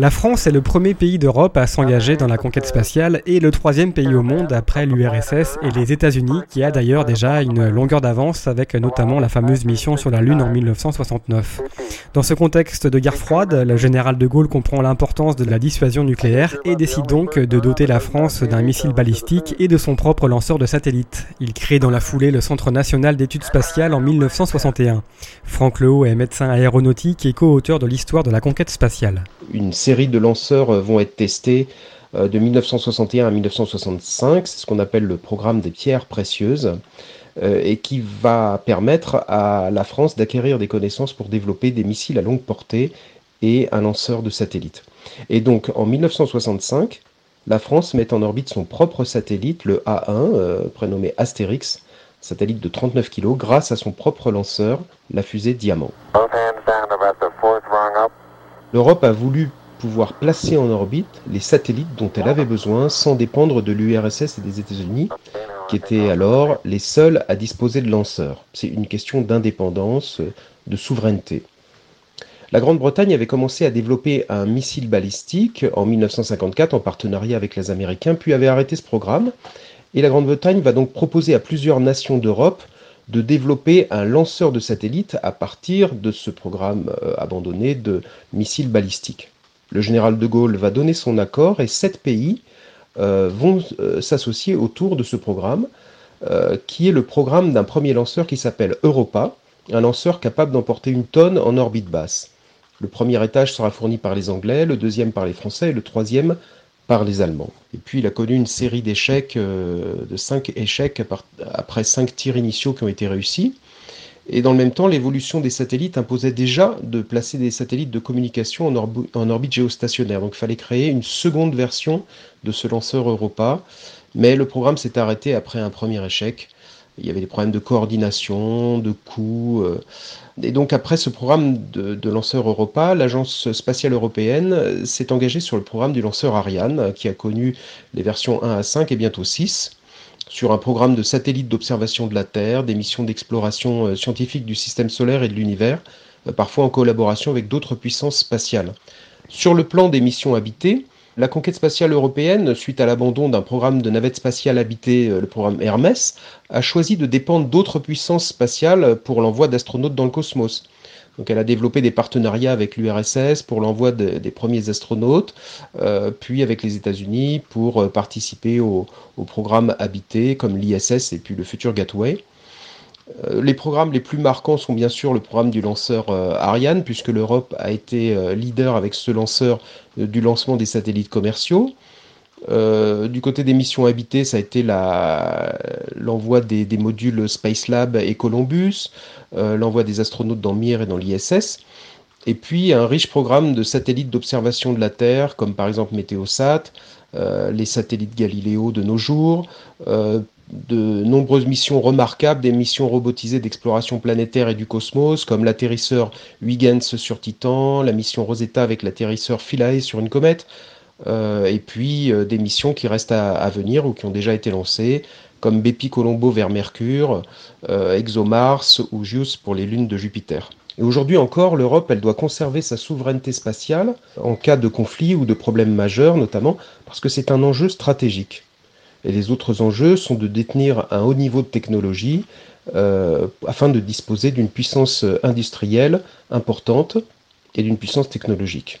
La France est le premier pays d'Europe à s'engager dans la conquête spatiale et le troisième pays au monde après l'URSS et les États-Unis, qui a d'ailleurs déjà une longueur d'avance avec notamment la fameuse mission sur la Lune en 1969. Dans ce contexte de guerre froide, le général de Gaulle comprend l'importance de la dissuasion nucléaire et décide donc de doter la France d'un missile balistique et de son propre lanceur de satellites. Il crée dans la foulée le Centre national d'études spatiales en 1961. Franck Lehaut est médecin aéronautique et co-auteur de l'histoire de la conquête spatiale. Série de lanceurs euh, vont être testés euh, de 1961 à 1965, c'est ce qu'on appelle le programme des pierres précieuses, euh, et qui va permettre à la France d'acquérir des connaissances pour développer des missiles à longue portée et un lanceur de satellites. Et donc en 1965, la France met en orbite son propre satellite, le A1, prénommé Astérix, satellite de 39 kg, grâce à son propre lanceur, la fusée Diamant. L'Europe a voulu pouvoir placer en orbite les satellites dont elle avait besoin sans dépendre de l'URSS et des États-Unis, qui étaient alors les seuls à disposer de lanceurs. C'est une question d'indépendance, de souveraineté. La Grande-Bretagne avait commencé à développer un missile balistique en 1954 en partenariat avec les Américains, puis avait arrêté ce programme. Et la Grande-Bretagne va donc proposer à plusieurs nations d'Europe de développer un lanceur de satellites à partir de ce programme euh, abandonné de missiles balistiques. Le général de Gaulle va donner son accord et sept pays euh, vont euh, s'associer autour de ce programme, qui est le programme d'un premier lanceur qui s'appelle Europa, un lanceur capable d'emporter une tonne en orbite basse. Le premier étage sera fourni par les Anglais, le deuxième par les Français et le troisième par les Allemands. Et puis il a connu une série d'échecs, euh, de cinq échecs après cinq tirs initiaux qui ont été réussis. Et dans le même temps, l'évolution des satellites imposait déjà de placer des satellites de communication en, orbite géostationnaire. Donc il fallait créer une seconde version de ce lanceur Europa. Mais le programme s'est arrêté après un premier échec. Il y avait des problèmes de coordination, de coûts. Euh. Et donc après ce programme de, lanceur Europa, l'Agence spatiale européenne s'est engagée sur le programme du lanceur Ariane, qui a connu les versions 1 à 5 et bientôt 6, sur un programme de satellites d'observation de la Terre, des missions d'exploration euh, scientifique du système solaire et de l'univers, euh, parfois en collaboration avec d'autres puissances spatiales. Sur le plan des missions habitées, la conquête spatiale européenne, suite à l'abandon d'un programme de navette spatiale habitée, euh, le programme Hermès, a choisi de dépendre d'autres puissances spatiales pour l'envoi d'astronautes dans le cosmos. Donc elle a développé des partenariats avec l'URSS pour l'envoi des premiers astronautes, euh, puis avec les États-Unis pour euh, participer au, au programme habité comme l'ISS et puis le futur Gateway. Euh, les programmes les plus marquants sont bien sûr le programme du lanceur Ariane, puisque l'Europe a été leader avec ce lanceur du lancement des satellites commerciaux. Du côté des missions habitées, ça a été l'envoi des, modules Space Lab et Columbus, l'envoi des astronautes dans Mir et dans l'ISS, et puis un riche programme de satellites d'observation de la Terre, comme par exemple Météosat, les satellites Galileo de nos jours, de nombreuses missions remarquables, des missions robotisées d'exploration planétaire et du cosmos, comme l'atterrisseur Huygens sur Titan, la mission Rosetta avec l'atterrisseur Philae sur une comète, euh, et puis euh, des missions qui restent à, venir ou qui ont déjà été lancées, comme Bepi Colombo vers Mercure, euh, ExoMars ou JUICE pour les lunes de Jupiter. Et aujourd'hui encore, l'Europe, elle doit conserver sa souveraineté spatiale en cas de conflit ou de problèmes majeurs, notamment parce que c'est un enjeu stratégique. Et les autres enjeux sont de détenir un haut niveau de technologie euh, afin de disposer d'une puissance industrielle importante et d'une puissance technologique.